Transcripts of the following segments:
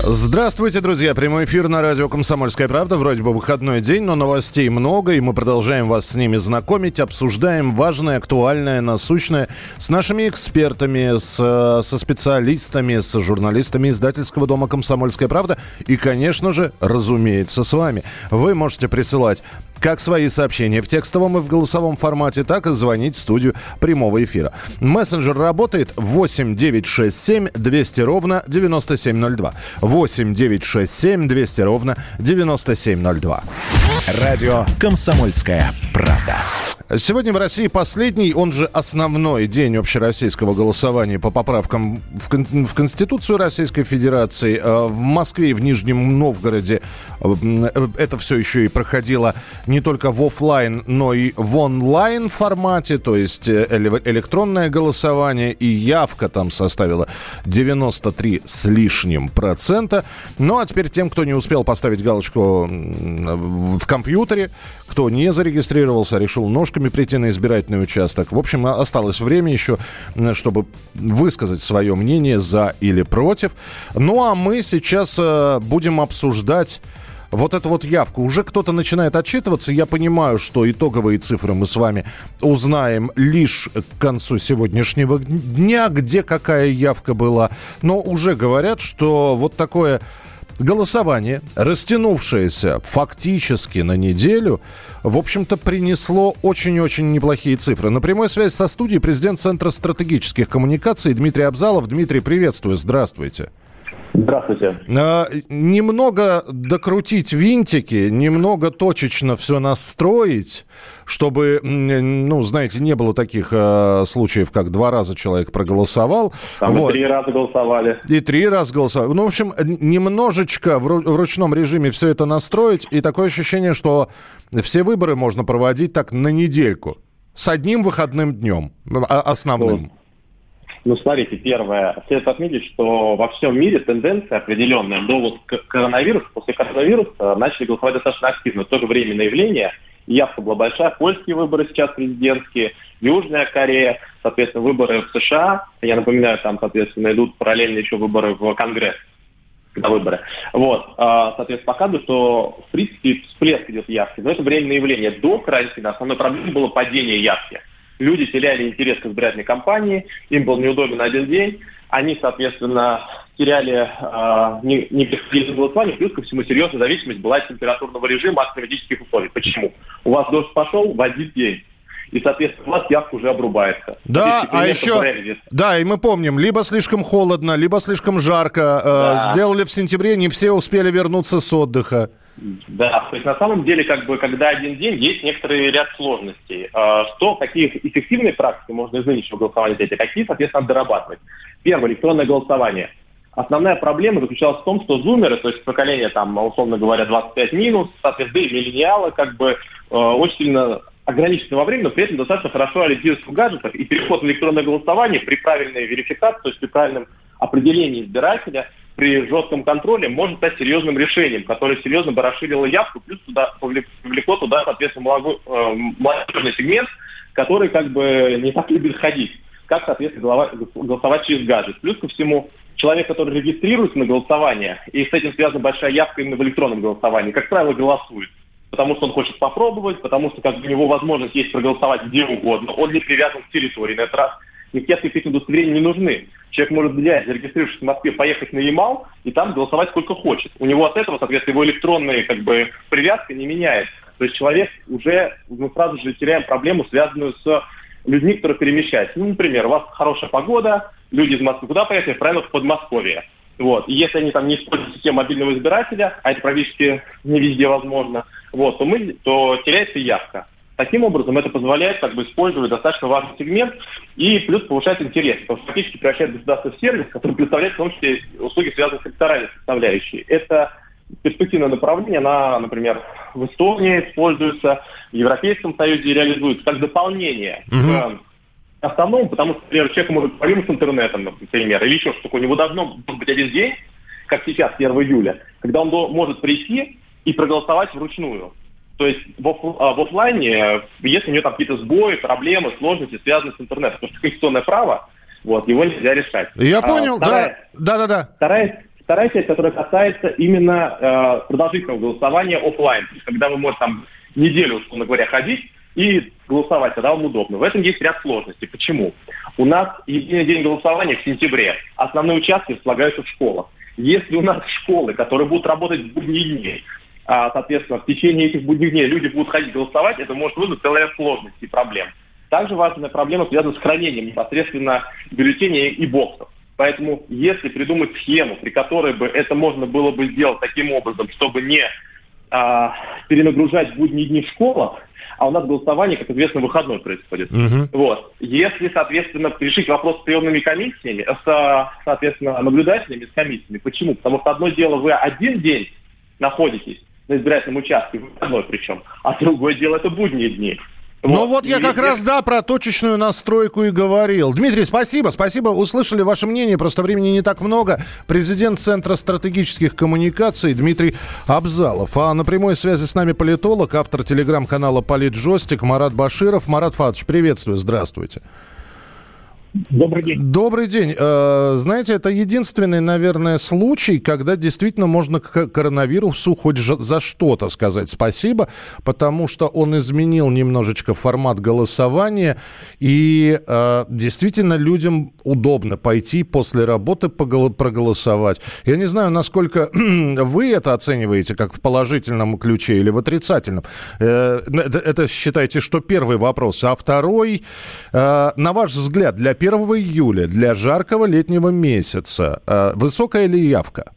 Здравствуйте, друзья. Прямой эфир на радио «Комсомольская правда». Вроде бы выходной день, но новостей много, и мы продолжаем вас с ними знакомить, обсуждаем важное, актуальное, насущное с нашими экспертами, с, со специалистами, с журналистами издательского дома «Комсомольская правда» и, конечно же, разумеется, с вами. Вы можете присылать как свои сообщения в текстовом и в голосовом формате, так и звонить в студию прямого эфира. Мессенджер работает 8 967 200 ровно 9702. 8 967 200 ровно 9702. Радио «Комсомольская правда». Сегодня в России последний, он же основной день общероссийского голосования по поправкам в, кон- в Конституцию Российской Федерации. Э, В Москве и в Нижнем Новгороде э, это все еще и проходило не только в офлайн, но и в онлайн формате, то есть э, эле- электронное голосование и явка там составила 93 с лишним процента. Ну а теперь тем, кто не успел поставить галочку в компьютере, кто не зарегистрировался, решил ножками прийти на избирательный участок. В общем, осталось время еще, чтобы высказать свое мнение за или против. Ну а мы сейчас э, будем обсуждать вот эту вот явку. Уже кто-то начинает отчитываться. Я понимаю, что итоговые цифры мы с вами узнаем лишь к концу сегодняшнего дня, где какая явка была. Но уже говорят, что вот такое голосование, растянувшееся фактически на неделю, в общем-то, принесло очень-очень неплохие цифры. На прямой связи со студией президент Центра стратегических коммуникаций Дмитрий Абзалов. Дмитрий, приветствую, здравствуйте. Здравствуйте. Э, Немного докрутить винтики, немного точечно все настроить, чтобы, ну, знаете, не было таких э, случаев, как два раза человек проголосовал. Там и Вот. три раза голосовали. И три раза голосовал. Ну, в общем, немножечко в, в ручном режиме все это настроить. И такое ощущение, что все выборы можно проводить так на недельку. С одним выходным днем. а- Основным. Ну, смотрите, первое. Следует отметить, что во всем мире тенденция определенная до вот коронавируса, после коронавируса начали голосовать достаточно активно. Тоже временное явление. Явка была большая. Польские выборы сейчас президентские, Южная Корея, соответственно, выборы в США. Я напоминаю, там, соответственно, идут параллельно еще выборы в Конгресс. на выборы. Вот, а, соответственно, показывает, что, в принципе, всплеск идет явки. Но это временное явление. До карантина основной проблемой было падение явки. Люди теряли интерес к избирательной кампании, им был неудобен один день, они, соответственно, теряли, а, не, не приходили на голосование, плюс ко всему серьезная зависимость была от температурного режима, от климатических условий. Почему? У вас дождь пошел в один день, и, соответственно, у вас явка уже обрубается. Да, а еще, да, и мы помним, либо слишком холодно, либо слишком жарко. э, Да. сделали в сентябре, не все успели вернуться с отдыха. Да, то есть на самом деле, как бы, когда один день, есть некоторый ряд сложностей. А, Что, какие эффективные практики можно из нынешнего голосования взять, а какие, соответственно, дорабатывать. Первое, электронное голосование. Основная проблема заключалась в том, что зумеры, то есть поколение, там, условно говоря, 25 минус, соответственно, и миллениалы, как бы, э, очень сильно ограничены во времени, но при этом достаточно хорошо ориентируются в гаджетах, и переход в электронное голосование при правильной верификации, то есть при правильном определении избирателя, при жестком контроле может стать серьезным решением, которое серьезно бы расширило явку, плюс туда повлек- повлекло туда, соответственно, э, молодежный сегмент, который как бы не так любит ходить, как, соответственно, голосовать через гаджет. Плюс ко всему, человек, который регистрируется на голосование, и с этим связана большая явка именно в электронном голосовании, как правило, голосует. Потому что он хочет попробовать, потому что как бы, у него возможность есть проголосовать где угодно. Он не привязан к территории. На этот раз никакие откликательные удостоверения не нужны. Человек может взять, зарегистрировавшись в Москве, поехать на Ямал и там голосовать сколько хочет. У него от этого, соответственно, его электронная как бы, привязка не меняется. То есть человек уже, мы сразу же теряем проблему, связанную с людьми, которые перемещаются. Ну, например, у вас хорошая погода, люди из Москвы куда поехали? Правильно, в Подмосковье. Вот. И если они там не используют систему мобильного избирателя, а это практически не везде возможно, вот, то, мы, то теряется явка. Таким образом, это позволяет как бы, использовать достаточно важный сегмент и плюс повышать интерес. Потому что фактически превращает государство в сервис, который представляет в том числе услуги, связанные с электоральной составляющей. Это перспективное направление, она, например, в Эстонии используется, в Европейском Союзе реализуется как дополнение угу. к основному, потому что, например, человек может проблемы с интернетом, например, или еще что-то. У него должно быть один день, как сейчас, 1 июля, когда он может прийти и проголосовать вручную. То есть в, оф, а, в офлайне, если у него там какие-то сбои, проблемы, сложности, связанные с интернетом, потому что конституционное право, вот, его нельзя решать. Я а, понял, вторая, да, да, да, да. Вторая, вторая часть, которая касается именно э, продолжительного голосования офлайн, то есть когда вы можете там неделю, условно говоря, ходить и голосовать, когда вам удобно. В этом есть ряд сложностей. Почему? У нас единый день голосования в сентябре. Основные участки располагаются в школах. Если у нас школы, которые будут работать в будние дни, соответственно, в течение этих будних дней люди будут ходить голосовать, это может вызвать целый ряд сложностей и проблем. Также важная проблема связана с хранением непосредственно бюллетеней и боксов. Поэтому если придумать схему, при которой бы это можно было бы сделать таким образом, чтобы не а, перенагружать будние дни в школах, а у нас голосование, как известно, выходной происходит. Угу. Вот. Если, соответственно, решить вопрос с приемными комиссиями, с, соответственно, наблюдателями, с комиссиями. Почему? Потому что одно дело, вы один день находитесь на избирательном участке, выходной причем, а другое дело это будние дни. Ну вот, вот я как раз, да, про точечную настройку и говорил. Дмитрий, спасибо, спасибо. Услышали ваше мнение, просто времени не так много. Президент Центра стратегических коммуникаций Дмитрий Абзалов. А на прямой связи с нами политолог, автор телеграм-канала «Политжостик» Марат Баширов. Марат Фатович, приветствую, здравствуйте. Добрый день. Добрый день. Э, знаете, это единственный, наверное, случай, когда действительно можно коронавирусу хоть за что-то сказать спасибо, потому что он изменил немножечко формат голосования, и э, действительно людям удобно пойти после работы проголосовать. Я не знаю, насколько вы это оцениваете, как в положительном ключе или в отрицательном. Э, это, считайте, что первый вопрос. А второй, на ваш взгляд, для 1 июля для жаркого летнего месяца э, высокая ли явка?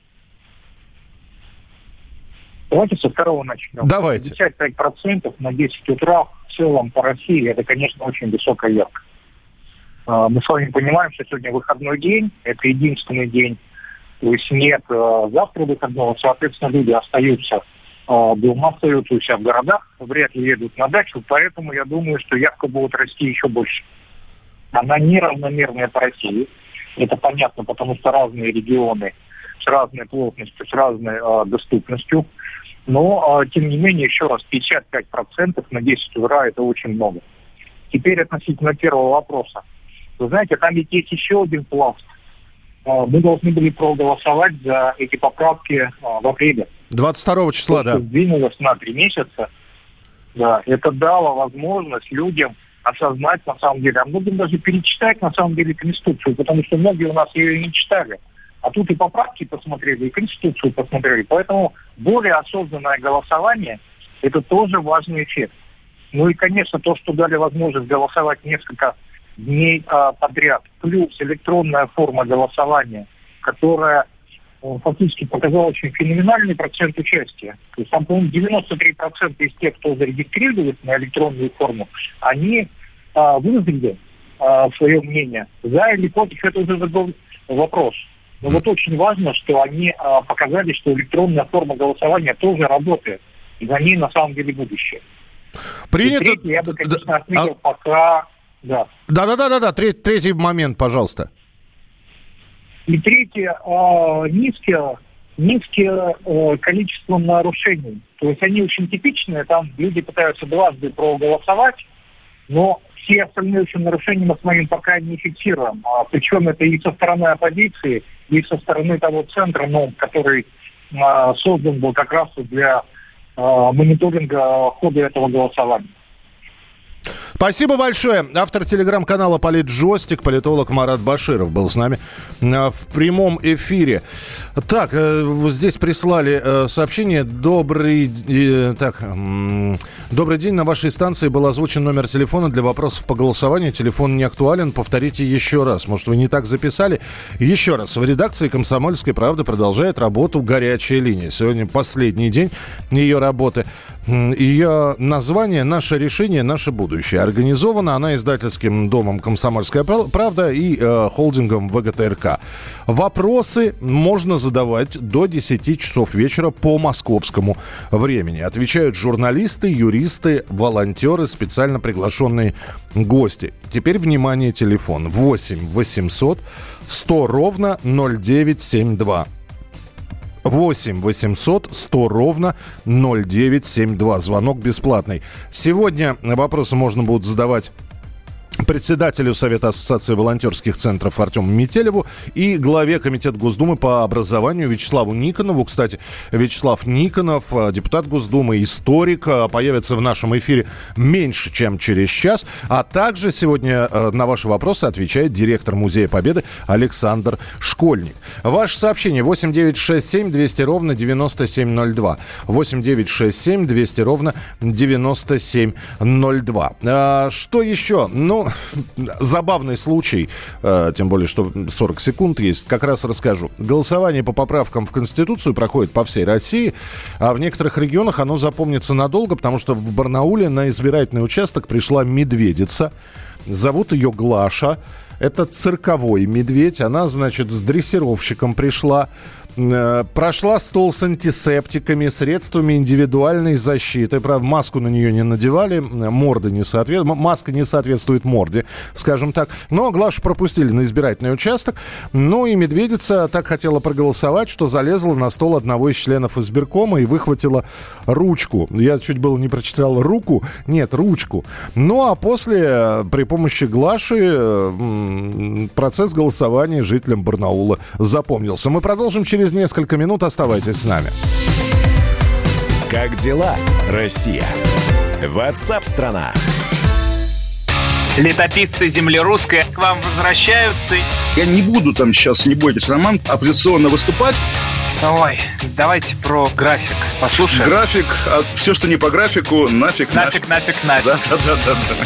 Давайте со второго начнем. Давайте. 55% на 10 утра в целом по России это, конечно, очень высокая явка. Э, мы с вами понимаем, что сегодня выходной день, это единственный день, то есть нет э, завтра выходного, соответственно, люди остаются дома, остаются у себя в городах, вряд ли едут на дачу, поэтому я думаю, что явка будет расти еще больше. Она неравномерная по России. Это понятно, потому что разные регионы с разной плотностью, с разной э, доступностью. Но, э, тем не менее, еще раз, 55% на 10 утра – это очень много. Теперь относительно первого вопроса. Вы знаете, там ведь есть еще один пласт. Э, мы должны были проголосовать за эти поправки э, в апреле. 22 числа, То, да. Сдвинулось на три месяца. Да, это дало возможность людям осознать на самом деле, а многим даже перечитать на самом деле Конституцию, потому что многие у нас ее не читали. А тут и поправки посмотрели, и Конституцию посмотрели. Поэтому более осознанное голосование – это тоже важный эффект. Ну и, конечно, то, что дали возможность голосовать несколько дней а, подряд, плюс электронная форма голосования, которая фактически показала очень феноменальный процент участия. То есть там, по-моему, 93% из тех, кто зарегистрировались на электронную форму, они а, выразили а, свое мнение. За или против, это уже другой вопрос. Но вот очень важно, что они а, показали, что электронная форма голосования тоже работает. И за ней на самом деле будущее. Принято. И третий, я бы, конечно, отметил а... пока... Да. Да-да-да-да, третий, третий момент, пожалуйста. И третье, э, низкое, низкое э, количество нарушений. То есть они очень типичные, там люди пытаются дважды проголосовать, но все остальные очень нарушения мы с вами пока не фиксируем. А, причем это и со стороны оппозиции, и со стороны того центра, ну, который а, создан был как раз для а, мониторинга хода этого голосования. Спасибо большое. Автор телеграм-канала «Политжостик», политолог Марат Баширов был с нами э, в прямом эфире. Так, э, здесь прислали э, сообщение. Добрый, так, добрый день. На вашей станции был озвучен номер телефона для вопросов по голосованию. Телефон не актуален. Повторите еще раз. Может, вы не так записали? Еще раз. В редакции «Комсомольской правды» продолжает работу горячая линия. Сегодня последний день ее работы. Ее название «Наше решение, наше будущее». Организована она издательским домом «Комсомольская правда» и э, холдингом ВГТРК. Вопросы можно задавать до 10 часов вечера по московскому времени. Отвечают журналисты, юристы, волонтеры, специально приглашенные гости. Теперь, внимание, телефон 8 800 100 ровно 0972. 8 800 100 ровно 0972. Звонок бесплатный. Сегодня вопросы можно будет задавать председателю Совета Ассоциации волонтерских центров Артему Метелеву и главе Комитета Госдумы по образованию Вячеславу Никонову. Кстати, Вячеслав Никонов, э, депутат Госдумы, историк, э, появится в нашем эфире меньше, чем через час. А также сегодня э, на ваши вопросы отвечает директор Музея Победы Александр Школьник. Ваше сообщение 8967 200 ровно 9702. 8967 200 ровно 9702. А, что еще? Ну, забавный случай, э, тем более, что 40 секунд есть, как раз расскажу. Голосование по поправкам в Конституцию проходит по всей России, а в некоторых регионах оно запомнится надолго, потому что в Барнауле на избирательный участок пришла медведица. Зовут ее Глаша. Это цирковой медведь. Она, значит, с дрессировщиком пришла. Э, прошла стол с антисептиками, средствами индивидуальной защиты. Правда, маску на нее не надевали, морда не соответствует, маска не соответствует морде, скажем так. Но Глашу пропустили на избирательный участок. Ну и медведица так хотела проголосовать, что залезла на стол одного из членов избиркома и выхватила ручку. Я чуть было не прочитал руку, нет, ручку. Ну а после э, при помощи Глаши процесс голосования жителям Барнаула запомнился. Мы продолжим через через несколько минут. Оставайтесь с нами. Как дела, Россия? Ватсап-страна! Летописцы земли русской к вам возвращаются. Я не буду там сейчас, не бойтесь, Роман, оппозиционно выступать. Ой, давайте про график послушаем. График, а все, что не по графику, нафиг, нафиг. Нафиг, нафиг, нафиг. Да, да, да, да. да.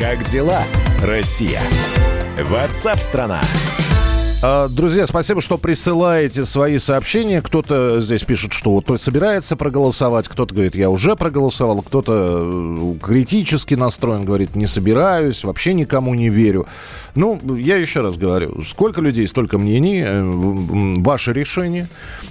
Как дела, Россия? Ватсап-страна! А, друзья, спасибо, что присылаете свои сообщения. Кто-то здесь пишет, что вот собирается проголосовать, кто-то говорит, я уже проголосовал, кто-то э, критически настроен, говорит, не собираюсь, вообще никому не верю. Ну, я еще раз говорю, сколько людей, столько мнений, э, ваше решение.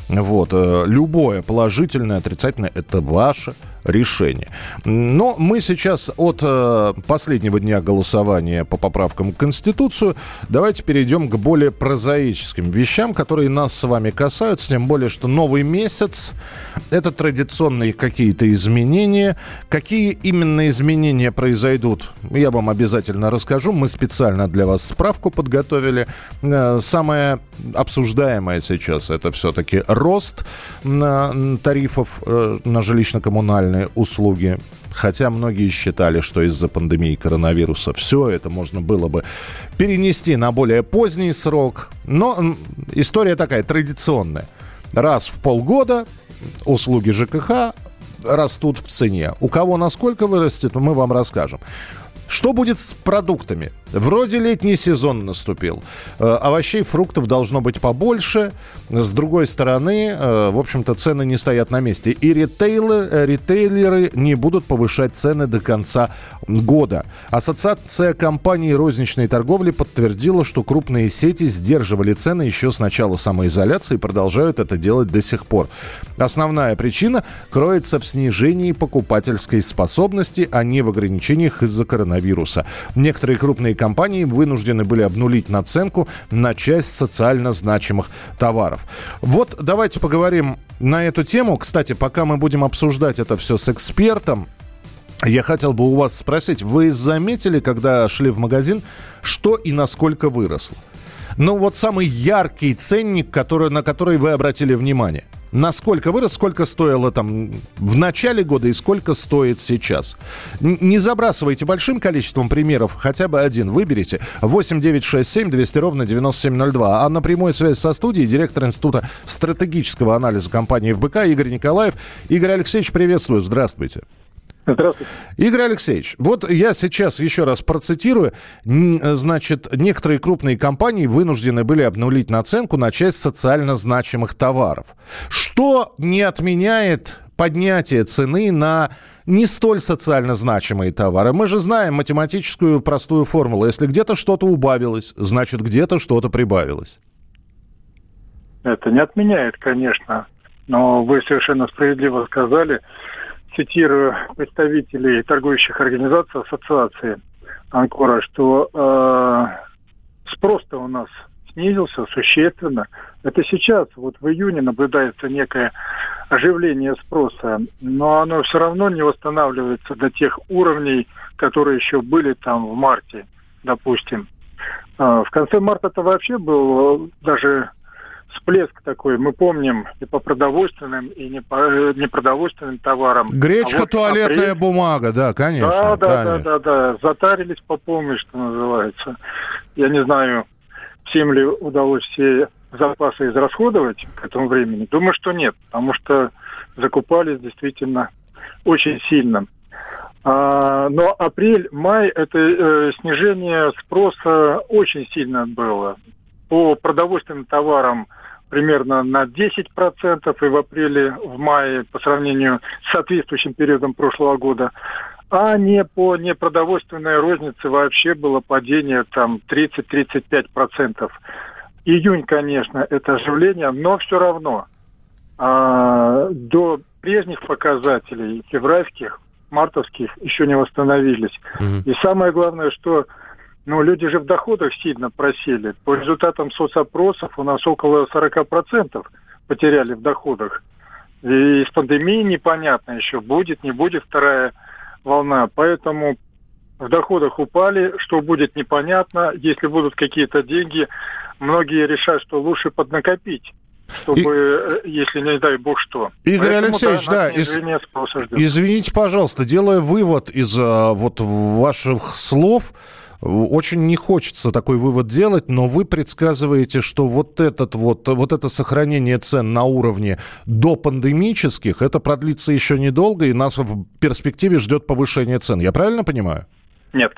Вот, э, любое положительное, отрицательное, это ваше решение. Но мы сейчас от э, последнего дня голосования по поправкам в Конституцию давайте перейдем к более прозаическим вещам, которые нас с вами касаются, тем более, что новый месяц – это традиционные какие-то изменения. Какие именно изменения произойдут, я вам обязательно расскажу. Мы специально для вас справку подготовили. Э, самое обсуждаемое сейчас – это все-таки рост тарифов э, на жилищно-коммунальные коммунальные услуги. Хотя многие считали, что из-за пандемии коронавируса все это можно было бы перенести на более поздний срок. Но история такая традиционная. Раз в полгода услуги ЖКХ растут в цене. У кого насколько вырастет, мы вам расскажем. Что будет с продуктами? Вроде летний сезон наступил. Э, овощей, фруктов должно быть побольше. С другой стороны, э, в общем-то, цены не стоят на месте. И ритейлы, э, ритейлеры не будут повышать цены до конца года. Ассоциация компаний розничной торговли подтвердила, что крупные сети сдерживали цены еще с начала самоизоляции и продолжают это делать до сих пор. Основная причина кроется в снижении покупательской способности, а не в ограничениях из-за коронавируса. Некоторые крупные компании вынуждены были обнулить наценку на часть социально значимых товаров. Вот давайте поговорим на эту тему. Кстати, пока мы будем обсуждать это все с экспертом, я хотел бы у вас спросить, вы заметили, когда шли в магазин, что и насколько выросло? Ну вот самый яркий ценник, который, на который вы обратили внимание – Насколько вырос, сколько стоило там в начале года и сколько стоит сейчас. Не забрасывайте большим количеством примеров, хотя бы один выберите. 8 9 6 7 200 ровно 9702. А на прямой связи со студией директор Института стратегического анализа компании ФБК Игорь Николаев. Игорь Алексеевич, приветствую. Здравствуйте. Здравствуйте. Игорь Алексеевич, вот я сейчас еще раз процитирую. Значит, некоторые крупные компании вынуждены были обнулить наценку на часть социально значимых товаров. Что не отменяет поднятие цены на не столь социально значимые товары. Мы же знаем математическую простую формулу. Если где-то что-то убавилось, значит где-то что-то прибавилось. Это не отменяет, конечно. Но вы совершенно справедливо сказали, цитирую представителей торгующих организаций ассоциации Анкора, что э, спрос-то у нас снизился существенно. Это сейчас, вот в июне наблюдается некое оживление спроса, но оно все равно не восстанавливается до тех уровней, которые еще были там в марте, допустим. Э, в конце марта это вообще был даже всплеск такой. Мы помним и по продовольственным, и не по э, непродовольственным товарам. Гречка, а вот туалетная апрель... бумага, да, конечно. Да, да, да, да, да. Затарились по полной, что называется. Я не знаю, всем ли удалось все запасы израсходовать к этому времени. Думаю, что нет, потому что закупались действительно очень сильно. А, но апрель-май это э, снижение спроса очень сильно было. По продовольственным товарам примерно на 10% и в апреле, в мае по сравнению с соответствующим периодом прошлого года. А не по непродовольственной рознице вообще было падение там 30-35%. Июнь, конечно, это оживление, но все равно а, до прежних показателей февральских, мартовских еще не восстановились. Mm-hmm. И самое главное, что ну, люди же в доходах сильно просели. По результатам соцопросов у нас около 40% потеряли в доходах. И с пандемией непонятно еще, будет, не будет вторая волна. Поэтому в доходах упали, что будет непонятно. Если будут какие-то деньги, многие решают, что лучше поднакопить чтобы, и... Э, если не дай бог что. Игорь Поэтому, Алексеевич, да, да из... извините, пожалуйста, делая вывод из а, вот ваших слов, очень не хочется такой вывод делать, но вы предсказываете, что вот, этот вот, вот это сохранение цен на уровне до пандемических, это продлится еще недолго, и нас в перспективе ждет повышение цен. Я правильно понимаю? Нет.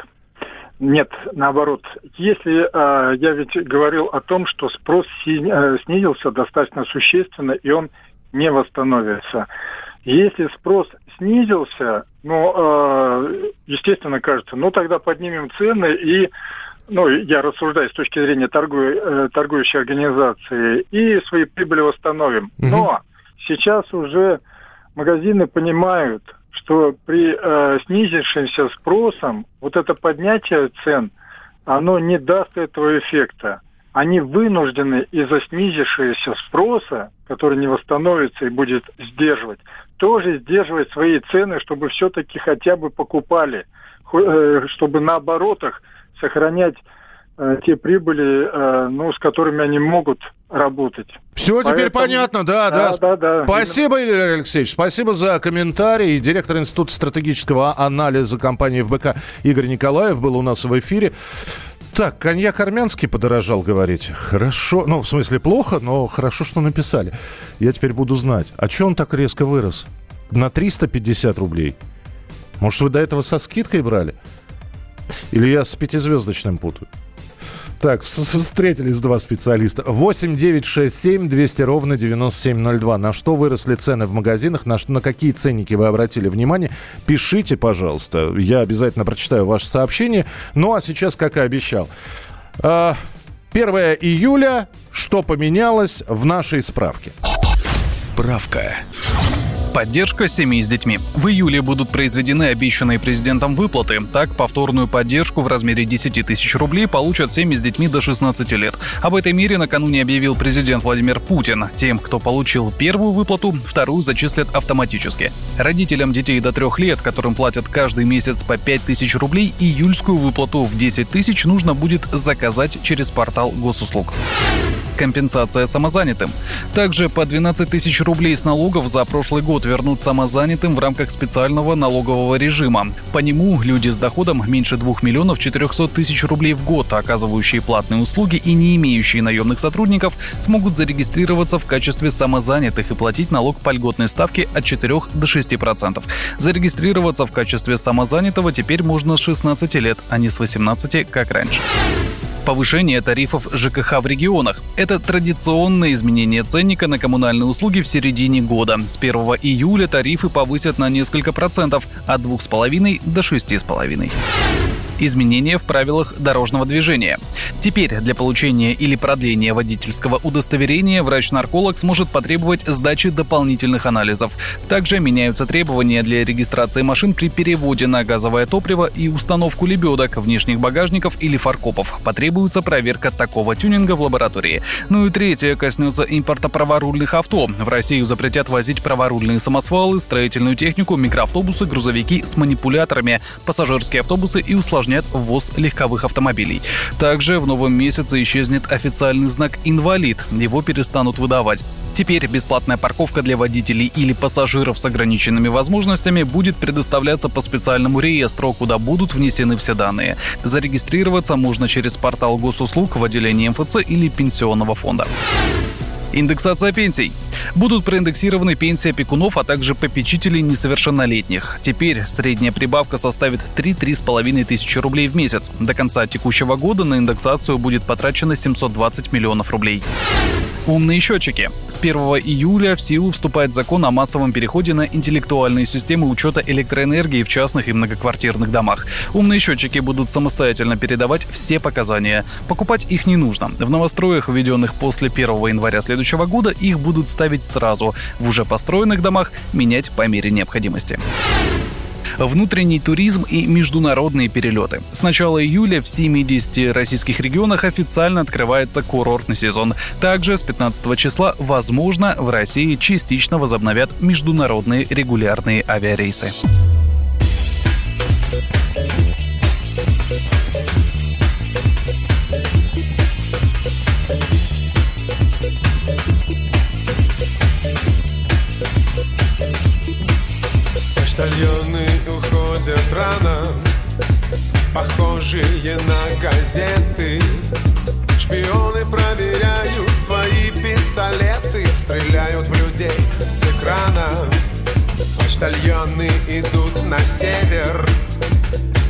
Нет, наоборот. Если э, я ведь говорил о том, что спрос си, э, снизился достаточно существенно, и он не восстановится. Если спрос снизился, ну, э, естественно, кажется, ну тогда поднимем цены и, ну, я рассуждаю с точки зрения торгу, э, торгующей организации, и свои прибыли восстановим. Угу. Но сейчас уже магазины понимают, что при э, снизившемся спросом вот это поднятие цен, оно не даст этого эффекта. Они вынуждены из-за снизившегося спроса, который не восстановится и будет сдерживать, тоже сдерживать свои цены, чтобы все-таки хотя бы покупали, э, чтобы на оборотах сохранять э, те прибыли, э, ну, с которыми они могут работать. Все Поэтому... теперь понятно, да, да. да, да, да. Спасибо, Игорь Алексеевич, спасибо за комментарий. Директор Института стратегического анализа компании ФБК Игорь Николаев был у нас в эфире. Так, коньяк армянский подорожал, говорите. Хорошо, ну, в смысле, плохо, но хорошо, что написали. Я теперь буду знать. А что он так резко вырос? На 350 рублей. Может, вы до этого со скидкой брали? Или я с пятизвездочным путаю? Так, встретились два специалиста. 8 9 6 7 200 ровно 9702. На что выросли цены в магазинах? На, что, на какие ценники вы обратили внимание? Пишите, пожалуйста. Я обязательно прочитаю ваше сообщение. Ну, а сейчас, как и обещал. 1 а, июля. Что поменялось в нашей справке? Справка. Поддержка семей с детьми. В июле будут произведены обещанные президентом выплаты. Так, повторную поддержку в размере 10 тысяч рублей получат семьи с детьми до 16 лет. Об этой мере накануне объявил президент Владимир Путин. Тем, кто получил первую выплату, вторую зачислят автоматически. Родителям детей до 3 лет, которым платят каждый месяц по 5 тысяч рублей, июльскую выплату в 10 тысяч нужно будет заказать через портал госуслуг. компенсация самозанятым. Также по 12 тысяч рублей с налогов за прошлый год вернут самозанятым в рамках специального налогового режима. По нему люди с доходом меньше 2 миллионов 400 тысяч рублей в год, оказывающие платные услуги и не имеющие наемных сотрудников, смогут зарегистрироваться в качестве самозанятых и платить налог по льготной ставке от 4 до 6%. Зарегистрироваться в качестве самозанятого теперь можно с 16 лет, а не с 18, как раньше повышение тарифов ЖКХ в регионах. Это традиционное изменение ценника на коммунальные услуги в середине года. С 1 июля тарифы повысят на несколько процентов от 2,5 до 6,5 изменения в правилах дорожного движения. Теперь для получения или продления водительского удостоверения врач-нарколог сможет потребовать сдачи дополнительных анализов. Также меняются требования для регистрации машин при переводе на газовое топливо и установку лебедок, внешних багажников или фаркопов. Потребуется проверка такого тюнинга в лаборатории. Ну и третье коснется импорта праворульных авто. В Россию запретят возить праворульные самосвалы, строительную технику, микроавтобусы, грузовики с манипуляторами, пассажирские автобусы и усложнения усложнят ввоз легковых автомобилей. Также в новом месяце исчезнет официальный знак «Инвалид». Его перестанут выдавать. Теперь бесплатная парковка для водителей или пассажиров с ограниченными возможностями будет предоставляться по специальному реестру, куда будут внесены все данные. Зарегистрироваться можно через портал госуслуг в отделении МФЦ или пенсионного фонда. Индексация пенсий. Будут проиндексированы пенсии опекунов, а также попечителей несовершеннолетних. Теперь средняя прибавка составит 3-3,5 тысячи рублей в месяц. До конца текущего года на индексацию будет потрачено 720 миллионов рублей. Умные счетчики. С 1 июля в силу вступает закон о массовом переходе на интеллектуальные системы учета электроэнергии в частных и многоквартирных домах. Умные счетчики будут самостоятельно передавать все показания. Покупать их не нужно. В новостроях, введенных после 1 января следующего года, их будут ставить сразу. В уже построенных домах менять по мере необходимости внутренний туризм и международные перелеты. С начала июля в 70 российских регионах официально открывается курортный сезон. Также с 15 числа, возможно, в России частично возобновят международные регулярные авиарейсы. Газеты. Шпионы проверяют свои пистолеты Стреляют в людей с экрана. Почтальоны идут на север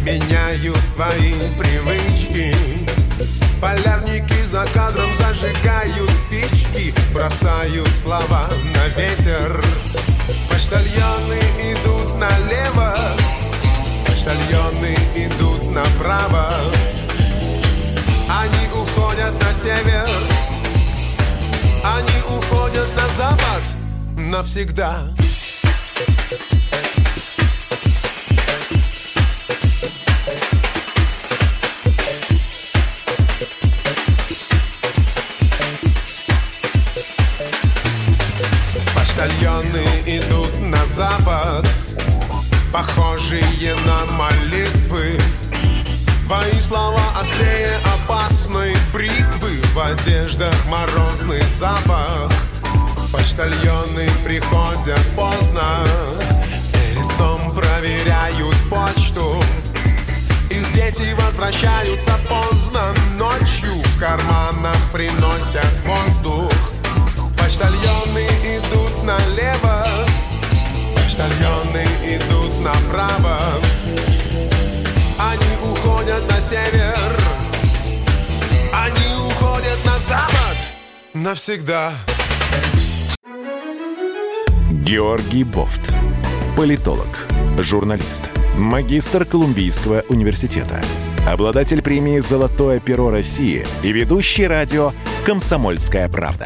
Меняют свои привычки. Полярники за кадром зажигают спички Бросают слова на ветер. Почтальоны север. Они уходят на запад Навсегда. Почтальоны идут на запад Похожие на молитвы Твои слова острее опасной бритвы В одеждах морозный запах. Почтальоны приходят поздно Перед сном проверяют почту. Их дети возвращаются поздно Ночью в карманах приносят воздух. Почтальоны идут налево Почтальоны идут направо уходят на север Они уходят на запад Навсегда Георгий Бофт. Политолог, журналист, магистр Колумбийского университета, обладатель премии «Золотое перо России» и ведущий радио «Комсомольская правда».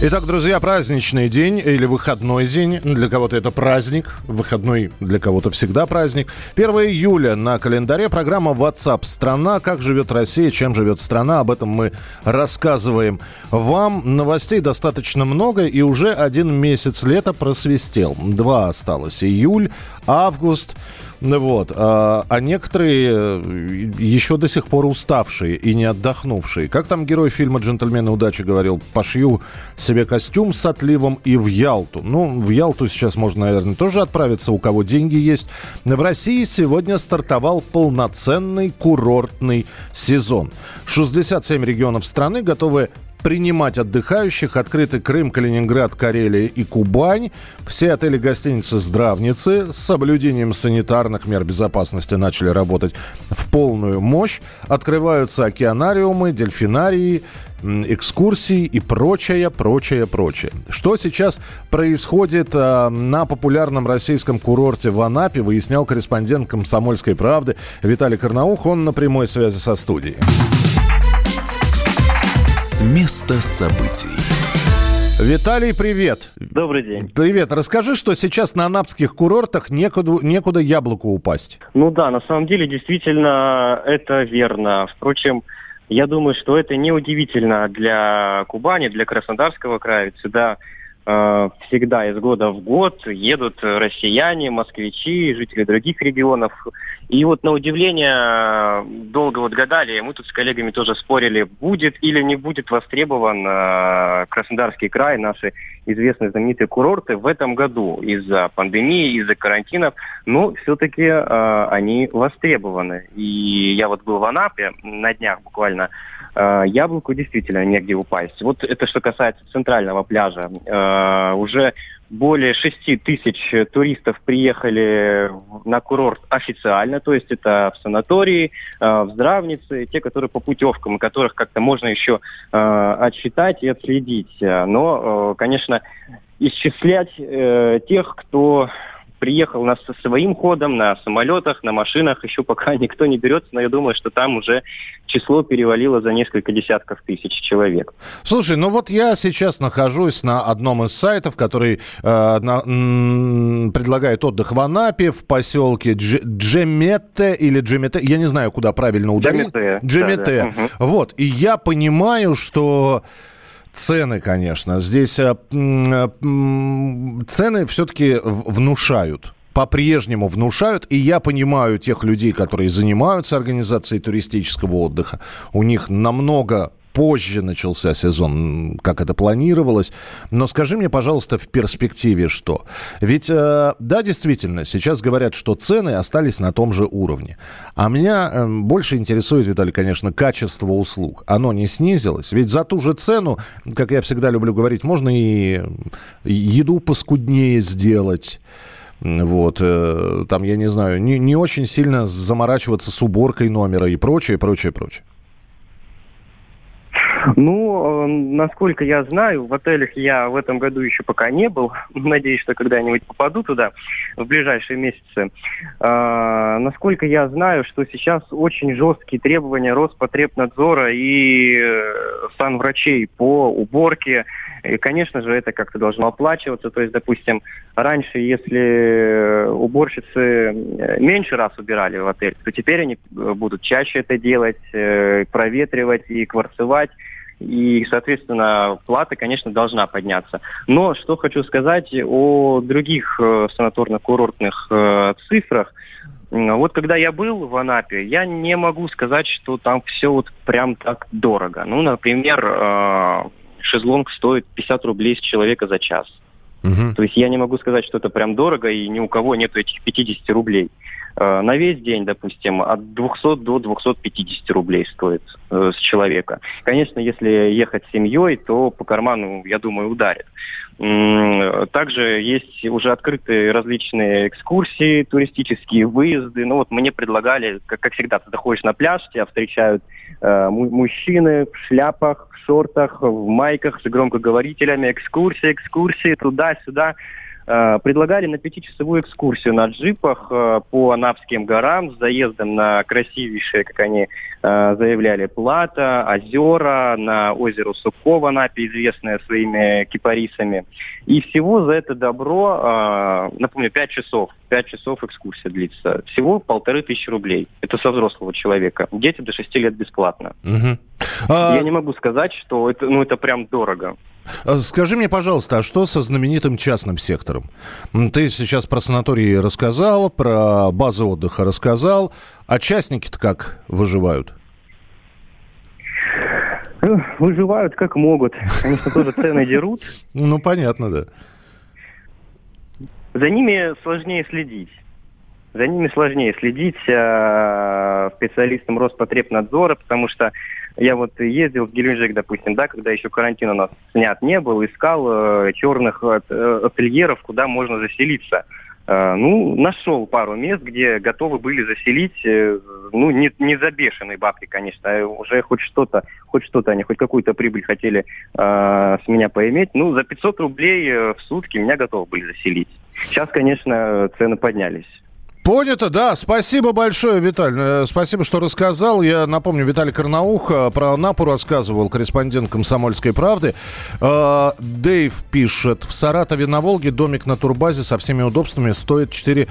Итак, друзья, праздничный день или выходной день. Для кого-то это праздник. Выходной для кого-то всегда праздник. 1 июля на календаре. Программа WhatsApp «Страна». Как живет Россия, чем живет страна. Об этом мы рассказываем вам. Новостей достаточно много. И уже один месяц лета просвистел. Два осталось. Июль, август. Вот. А, а некоторые э, еще до сих пор уставшие и не отдохнувшие. Как там герой фильма «Джентльмены удачи» говорил, пошью себе костюм с отливом и в Ялту. Ну, в Ялту сейчас можно, наверное, тоже отправиться, у кого деньги есть. В России сегодня стартовал полноценный курортный сезон. 67 регионов страны готовы принимать отдыхающих. Открыты Крым, Калининград, Карелия и Кубань. Все отели, гостиницы, здравницы с соблюдением санитарных мер безопасности начали работать в полную мощь. Открываются океанариумы, дельфинарии, экскурсии и прочее, прочее, прочее. Что сейчас происходит э, на популярном российском курорте в Анапе, выяснял корреспондент «Комсомольской правды» Виталий Карнаух. Он на прямой связи со студией. С места событий. Виталий, привет. Добрый день. Привет. Расскажи, что сейчас на анапских курортах некуда, некуда яблоку упасть. Ну да, на самом деле действительно это верно. Впрочем, я думаю, что это неудивительно для Кубани, для Краснодарского края. Ведь сюда э, всегда из года в год едут россияне, москвичи, жители других регионов. И вот на удивление долго вот гадали, мы тут с коллегами тоже спорили, будет или не будет востребован э, Краснодарский край, наши известные знаменитые курорты в этом году из-за пандемии, из-за карантинов, но все-таки э, они востребованы. И я вот был в Анапе на днях буквально, э, яблоку действительно негде упасть. Вот это что касается центрального пляжа. Э, уже более 6 тысяч туристов приехали на курорт официально, то есть это в санатории, э, в здравнице, те, которые по путевкам, которых как-то можно еще отсчитать и отследить. Но, конечно, исчислять тех, кто приехал нас со своим ходом на самолетах, на машинах, еще пока никто не берется, но я думаю, что там уже число перевалило за несколько десятков тысяч человек. Слушай, ну вот я сейчас нахожусь на одном из сайтов, который э, на, м, предлагает отдых в Анапе, в поселке Дж, Джемете или Джемете, я не знаю, куда правильно ударить. Джемете. Джемете. Да, да. Вот, и я понимаю, что Цены, конечно. Здесь э, э, цены все-таки внушают по-прежнему внушают. И я понимаю тех людей, которые занимаются организацией туристического отдыха. У них намного позже начался сезон, как это планировалось. Но скажи мне, пожалуйста, в перспективе что? Ведь, э, да, действительно, сейчас говорят, что цены остались на том же уровне. А меня э, больше интересует, Виталий, конечно, качество услуг. Оно не снизилось. Ведь за ту же цену, как я всегда люблю говорить, можно и еду поскуднее сделать. Вот, э, там, я не знаю, не, не очень сильно заморачиваться с уборкой номера и прочее, прочее, прочее. Ну, э, насколько я знаю, в отелях я в этом году еще пока не был. Надеюсь, что когда-нибудь попаду туда в ближайшие месяцы. А, насколько я знаю, что сейчас очень жесткие требования Роспотребнадзора и э, санврачей по уборке. И, конечно же, это как-то должно оплачиваться. То есть, допустим, раньше, если уборщицы меньше раз убирали в отель, то теперь они будут чаще это делать, проветривать и кварцевать и, соответственно, плата, конечно, должна подняться. Но что хочу сказать о других э, санаторно-курортных э, цифрах. Вот когда я был в Анапе, я не могу сказать, что там все вот прям так дорого. Ну, например, э, шезлонг стоит 50 рублей с человека за час. Угу. То есть я не могу сказать, что это прям дорого, и ни у кого нет этих 50 рублей. Э, на весь день, допустим, от 200 до 250 рублей стоит э, с человека. Конечно, если ехать с семьей, то по карману, я думаю, ударит. Также есть уже открытые различные экскурсии, туристические выезды. Ну вот мне предлагали, как, как всегда, ты заходишь на пляж, тебя встречают э, мужчины в шляпах, в шортах, в майках с громкоговорителями, экскурсии, экскурсии, туда-сюда. Э, предлагали на пятичасовую экскурсию на джипах э, по Анапским горам с заездом на красивейшие, как они э, заявляли, плата, озера, на озеро Сукко в Анапе, известное своими кипарисами. И всего за это добро, напомню, 5 часов. 5 часов экскурсия длится. Всего полторы тысячи рублей. Это со взрослого человека. Дети до 6 лет бесплатно. Мгм. Я не могу сказать, что это, ну, это прям дорого. А Скажи мне, пожалуйста, а что со знаменитым частным сектором? Ты сейчас про санатории рассказал, про базы отдыха рассказал, а частники-то как выживают? Эх, Выживают как могут. Конечно, тоже цены дерут. Ну, понятно, да. За ними сложнее следить. За ними сложнее следить э, специалистам Роспотребнадзора, потому что я вот ездил в Геленджик, допустим, да, когда еще карантин у нас снят не был, искал э, черных э, ательеров, куда можно заселиться. Э, ну, нашел пару мест, где готовы были заселить, э, ну, не, не за бешеные бабки, конечно, а уже хоть что-то, хоть что-то они, хоть какую-то прибыль хотели э, с меня поиметь. Ну, за 500 рублей э, в сутки меня готовы были заселить. Сейчас, конечно, цены поднялись. Понято, да. Спасибо большое, Виталь. Э, Спасибо, что рассказал. Я напомню, Виталий Карнаух э, про Анапу рассказывал, корреспондент «Комсомольской правды». Э, Дэйв пишет, в Саратове на Волге домик на турбазе со всеми удобствами стоит 4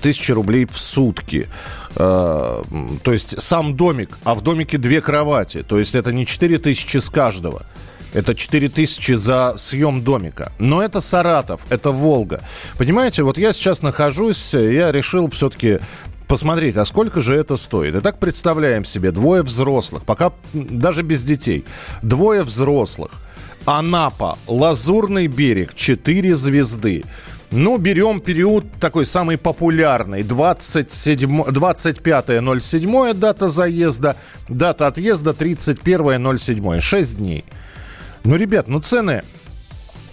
тысячи рублей в сутки. То есть сам домик, а в домике две кровати. То есть это не 4 тысячи с каждого. Это 4 тысячи за съем домика. Но это Саратов, это Волга. Понимаете, вот я сейчас нахожусь, я решил все-таки посмотреть, а сколько же это стоит. Итак, представляем себе двое взрослых, пока даже без детей. Двое взрослых. Анапа, Лазурный берег, 4 звезды. Ну, берем период такой самый популярный. 27, 25.07 дата заезда, дата отъезда 31.07. 6 дней. Ну, ребят, ну цены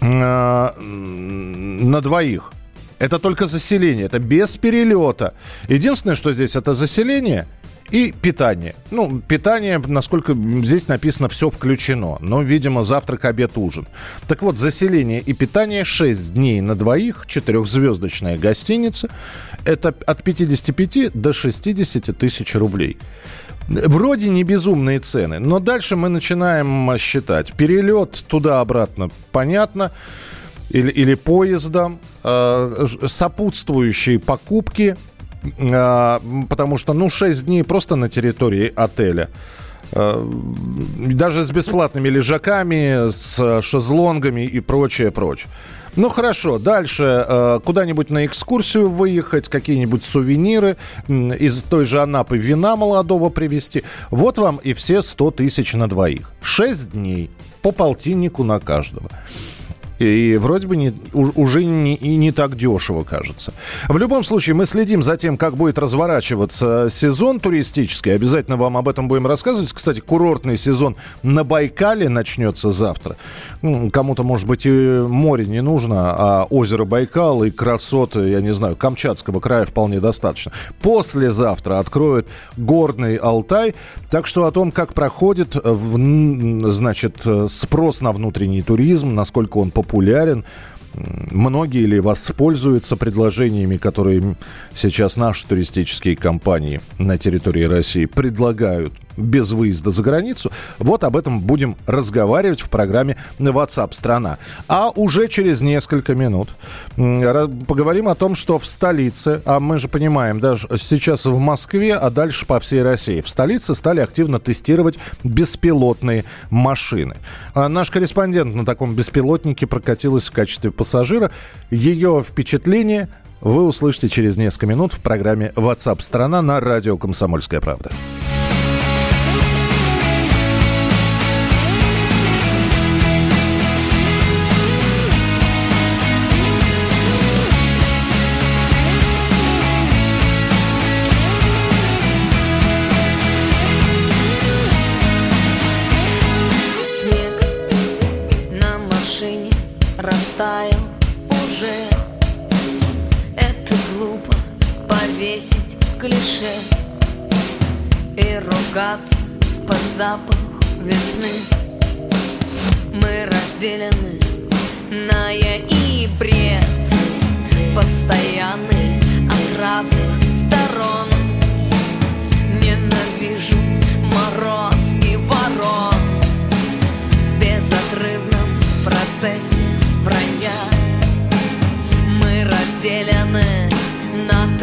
э, на двоих. Это только заселение, это без перелета. Единственное, что здесь, это заселение и питание. Ну, питание, насколько здесь написано, все включено. Но, видимо, завтрак, обед, ужин. Так вот, заселение и питание 6 дней на двоих, четырехзвездочная гостиница. Это от 55 до 60 тысяч рублей. Вроде не безумные цены, но дальше мы начинаем считать. Перелет туда-обратно, понятно, или, или поездом, э, сопутствующие покупки, э, потому что, ну, 6 дней просто на территории отеля. Даже с бесплатными лежаками, с шезлонгами и прочее, прочее. Ну хорошо, дальше э, куда-нибудь на экскурсию выехать, какие-нибудь сувениры из той же Анапы вина молодого привезти. Вот вам и все 100 тысяч на двоих. 6 дней по полтиннику на каждого. И вроде бы не, уже не, и не так дешево, кажется. В любом случае, мы следим за тем, как будет разворачиваться сезон туристический. Обязательно вам об этом будем рассказывать. Кстати, курортный сезон на Байкале начнется завтра. Ну, Кому-то, может быть, и море не нужно, а озеро Байкал и красоты, я не знаю, Камчатского края вполне достаточно. Послезавтра откроют горный Алтай. Так что о том, как проходит, значит, спрос на внутренний туризм, насколько он популярен, м, многие ли воспользуются предложениями, которые сейчас наши туристические компании на территории России предлагают без выезда за границу. Вот об этом будем разговаривать в программе WhatsApp страна. А уже через несколько минут поговорим о том, что в столице, а мы же понимаем, даже сейчас в Москве, а дальше по всей России, в столице стали активно тестировать беспилотные машины. А наш корреспондент на таком беспилотнике прокатилась в качестве пассажира. Ее впечатление вы услышите через несколько минут в программе WhatsApp страна на радио Комсомольская правда. машине растаял уже. Это глупо повесить клише И ругаться под запах весны. Мы разделены на я и бред Постоянный от разных сторон. Ненавижу мороз. процессе вранья Мы разделены на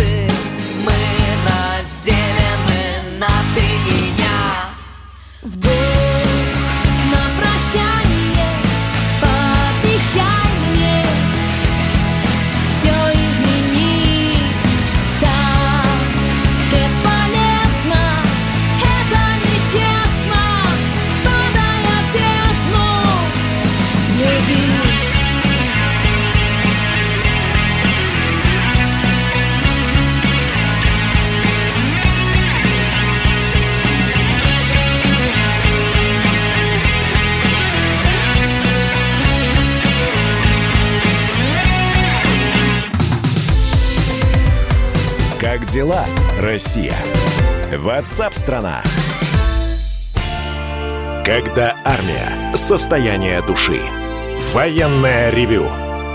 Россия? Ватсап-страна! Когда армия. Состояние души. Военное ревю.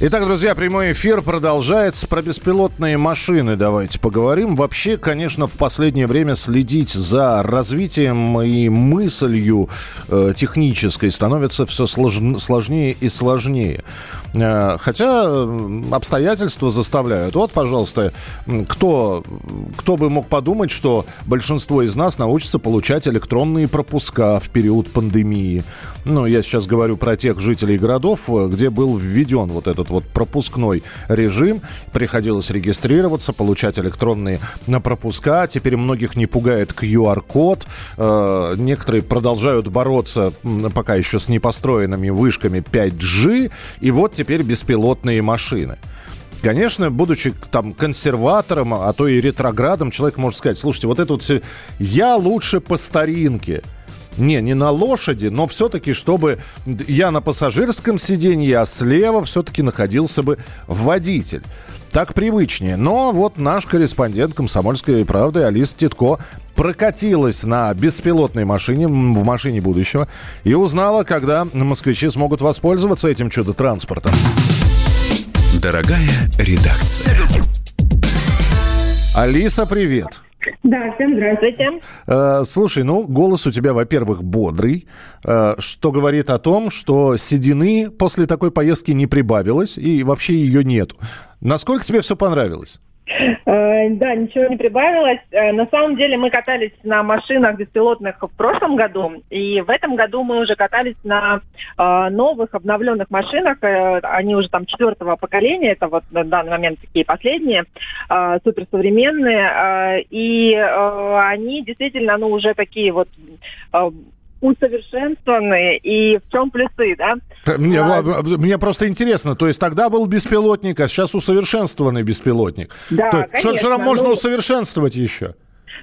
Итак, друзья, прямой эфир продолжается. Про беспилотные машины давайте поговорим. Вообще, конечно, в последнее время следить за развитием и мыслью э, технической становится все слож- сложнее и сложнее. Э, хотя обстоятельства заставляют. Вот, пожалуйста, кто, кто бы мог подумать, что большинство из нас научится получать электронные пропуска в период пандемии. Ну, я сейчас говорю про тех жителей городов, э, где был введен вот этот вот пропускной режим. Приходилось регистрироваться, получать электронные пропуска. Теперь многих не пугает QR-код. Э, некоторые продолжают бороться пока еще с непостроенными вышками 5G. И вот теперь беспилотные машины. Конечно, будучи там консерватором, а то и ретроградом, человек может сказать, слушайте, вот это вот я лучше по старинке. Не, не на лошади, но все-таки, чтобы я на пассажирском сиденье, а слева все-таки находился бы водитель. Так привычнее. Но вот наш корреспондент «Комсомольской правды» Алиса Титко прокатилась на беспилотной машине, в машине будущего, и узнала, когда москвичи смогут воспользоваться этим чудо-транспортом. Дорогая редакция. Алиса, привет. Да, всем здравствуйте. Э, слушай, ну, голос у тебя, во-первых, бодрый, э, что говорит о том, что седины после такой поездки не прибавилось и вообще ее нету. Насколько тебе все понравилось? Э, Да, ничего не прибавилось. Э, На самом деле мы катались на машинах беспилотных в прошлом году, и в этом году мы уже катались на э, новых обновленных машинах. Они уже там четвертого поколения, это вот на данный момент такие последние, суперсовременные, и они действительно, ну, уже такие вот э, усовершенствованные. И в чем плюсы, да? Мне, во- мне просто интересно, то есть тогда был беспилотник, а сейчас усовершенствованный беспилотник. Да, То- что, что там конечно, можно ну- усовершенствовать еще?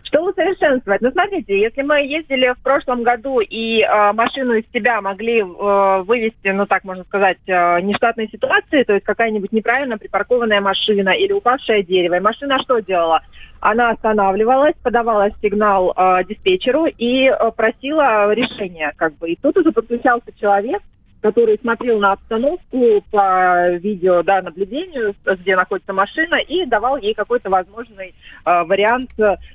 Что усовершенствовать? Ну, смотрите, если мы ездили в прошлом году и э, машину из себя могли э, вывести, ну, так можно сказать, э, нештатной ситуации, то есть какая-нибудь неправильно припаркованная машина или упавшее дерево, и машина что делала? Она останавливалась, подавала сигнал э, диспетчеру и э, просила решения, как бы. И тут уже подключался человек, который смотрел на обстановку по видео да, наблюдению, где находится машина, и давал ей какой-то возможный э, вариант,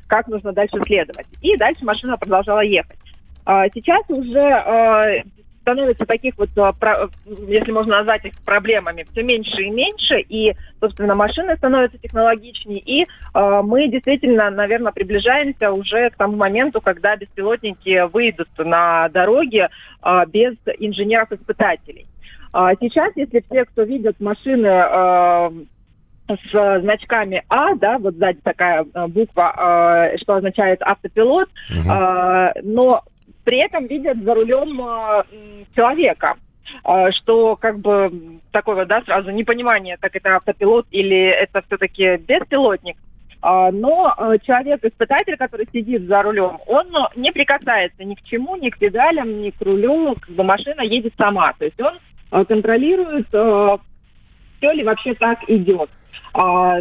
как нужно дальше следовать. И дальше машина продолжала ехать. А сейчас уже э, становится таких вот, про- если можно назвать их проблемами, все меньше и меньше, и, собственно, машины становятся технологичнее, и э, мы действительно, наверное, приближаемся уже к тому моменту, когда беспилотники выйдут на дороги э, без инженеров-испытателей. А Сейчас, если все, кто видят машины э, с значками А, да, вот сзади такая буква, э, что означает автопилот, э, но при этом видят за рулем э, человека. Э, Что как бы такое да, сразу непонимание, так это автопилот или это все-таки беспилотник. А, Но человек-испытатель, который сидит за рулем, он э, не прикасается ни к чему, ни к педалям, ни к рулю, как бы машина едет сама. То есть он контролирует, все ли вообще так идет. А,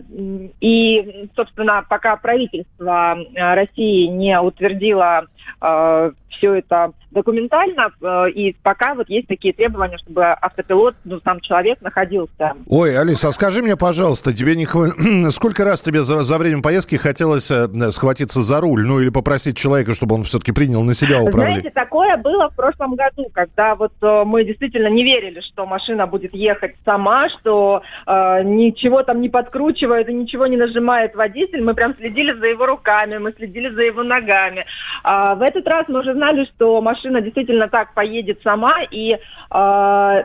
И, собственно, пока правительство э, России не утвердило все это документально, э, и пока вот есть такие требования, чтобы автопилот, ну, сам человек находился Ой, Алиса, а скажи мне, пожалуйста, тебе не хва- сколько раз тебе за, за время поездки хотелось э, схватиться за руль, ну или попросить человека, чтобы он все-таки принял на себя управление? Знаете, такое было в прошлом году, когда вот э, мы действительно не верили, что машина будет ехать сама, что э, ничего там не подкручивает и ничего не нажимает водитель. Мы прям следили за его руками, мы следили за его ногами. А в этот раз мы уже знали, что машина действительно так поедет сама. И э,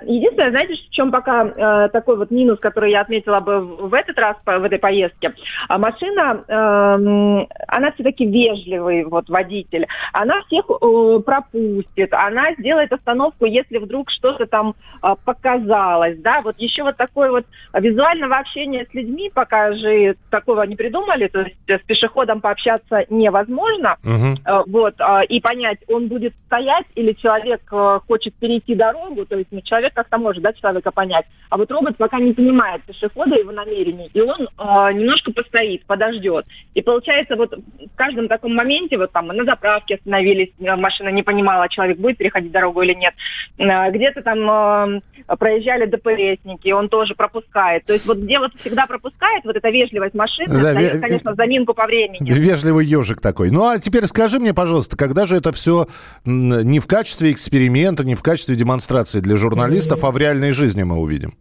единственное, знаете, в чем пока э, такой вот минус, который я отметила бы в этот раз в этой поездке. А машина, эм, она все-таки вежливый вот водитель. Она всех э, пропустит, она сделает остановку, если вдруг что-то там э, показалось, да, вот еще вот такое вот визуального общения с людьми пока же такого не придумали, то есть с пешеходом пообщаться невозможно, Э, вот, э, и понять, он будет стоять или человек э, хочет перейти дорогу, то есть ну, человек как-то может, да, человека понять, а вот робот пока не понимает пешехода, его намерений, и он э, немножко постоит, подождет. И получается вот в каждом таком моменте, вот там на заправке остановились, э, машина не понимала, человек будет переходить дорогу или нет, где-то там э, проезжали ДПСники, он тоже пропускает. То есть вот где вот всегда пропускает, вот эта вежливость машины, Да, дает, ве- конечно, заминку по времени. Вежливый ежик такой. Ну, а теперь скажи мне, пожалуйста, когда же это все не в качестве эксперимента, не в качестве демонстрации для журналистов, а в реальной жизни мы увидим?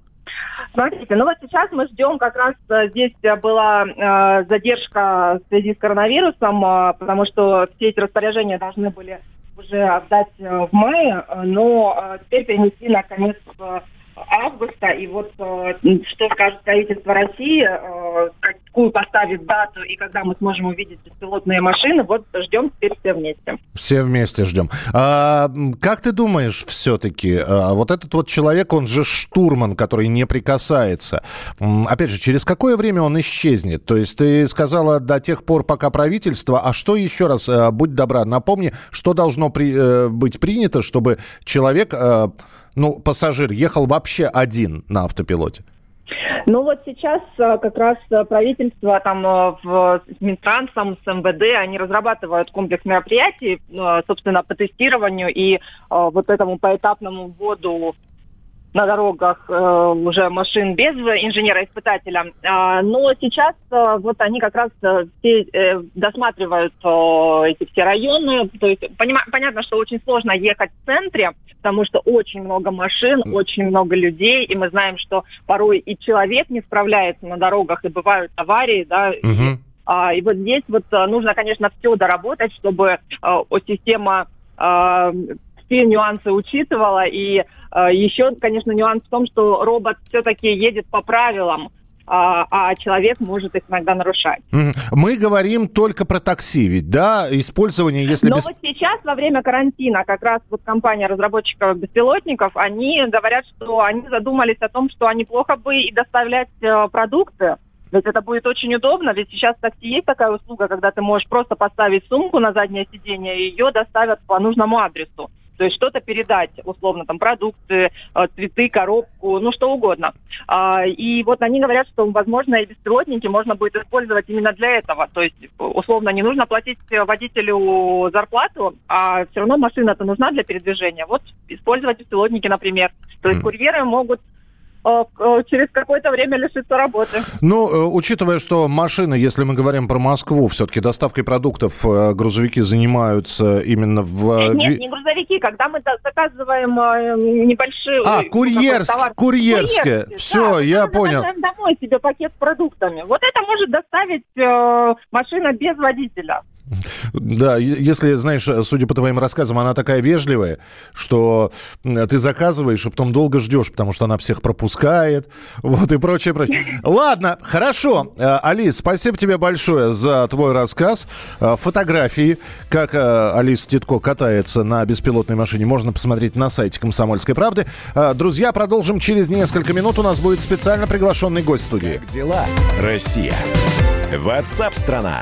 Смотрите, ну вот сейчас мы ждем, как раз э, здесь э, была э, задержка в связи с коронавирусом, э, потому что все эти распоряжения должны были уже отдать э, в мае, э, но э, теперь перенесли на конец э, августа. И вот э, что скажет правительство России, э, какую поставит дату и когда мы сможем увидеть беспилотные машины, вот ждем теперь все вместе. Все вместе ждем. А, как ты думаешь, все-таки, а, вот этот вот человек, он же штурман, который не прикасается. Опять же, через какое время он исчезнет? То есть ты сказала до тех пор, пока правительство, а что еще раз, а, будь добра, напомни, что должно при- э, быть принято, чтобы человек, э, ну, пассажир, ехал вообще один на автопилоте? Ну вот сейчас э, как раз э, правительство там э, в, с Минтрансом, с МВД, они разрабатывают комплекс мероприятий, собственно, по тестированию и вот этому поэтапному вводу на дорогах э, уже машин без инженера-испытателя. А, но сейчас э, вот они как раз э, все э, досматривают э, эти все районы. То есть понима- понятно, что очень сложно ехать в центре, потому что очень много машин, очень много людей, и мы знаем, что порой и человек не справляется на дорогах, и бывают аварии, да, и а, и вот здесь вот а, нужно, конечно, все доработать, чтобы а, система все нюансы учитывала. И а, еще, конечно, нюанс в том, что робот все-таки едет по правилам, а, а человек может их иногда нарушать. Мы говорим только про такси, ведь, да? Использование, если Но без... вот сейчас, во время карантина, как раз вот компания разработчиков беспилотников, они говорят, что они задумались о том, что неплохо бы и доставлять э, продукты. Ведь это будет очень удобно, ведь сейчас в такси есть такая услуга, когда ты можешь просто поставить сумку на заднее сиденье, и ее доставят по нужному адресу. То есть что-то передать, условно, там, продукты, э, цветы, коробку, ну, что угодно. А, И вот они говорят, что, возможно, и беспилотники можно будет использовать именно для этого. То есть, условно, не нужно платить водителю зарплату, а все равно машина-то нужна для передвижения. Вот использовать беспилотники, например. То есть курьеры могут через какое-то время лишиться работы. Ну, э, учитывая, что машины, если мы говорим про Москву, все-таки доставкой продуктов э, грузовики занимаются именно в... э, Нет, не грузовики, когда мы за- заказываем э, небольшие... А, ой, курьерс- какой товар. курьерское. Курьерские, Всё, да. я понял. домой себе пакет с продуктами. Вот это может доставить э, машина без водителя. Да, если, знаешь, судя по твоим рассказам, она такая вежливая, что ты заказываешь, а потом долго ждешь, потому что она всех пропускает, вот и прочее, прочее. Ладно, хорошо. Э, Алис, спасибо тебе большое за твой рассказ. Э, Фотографии, как э, Алис Титко катается на беспилотной машине, можно посмотреть на сайте «Комсомольской правды». Друзья, продолжим через несколько минут. У нас будет специально приглашенный гость студии. Как дела, Россия? Ватсап-страна!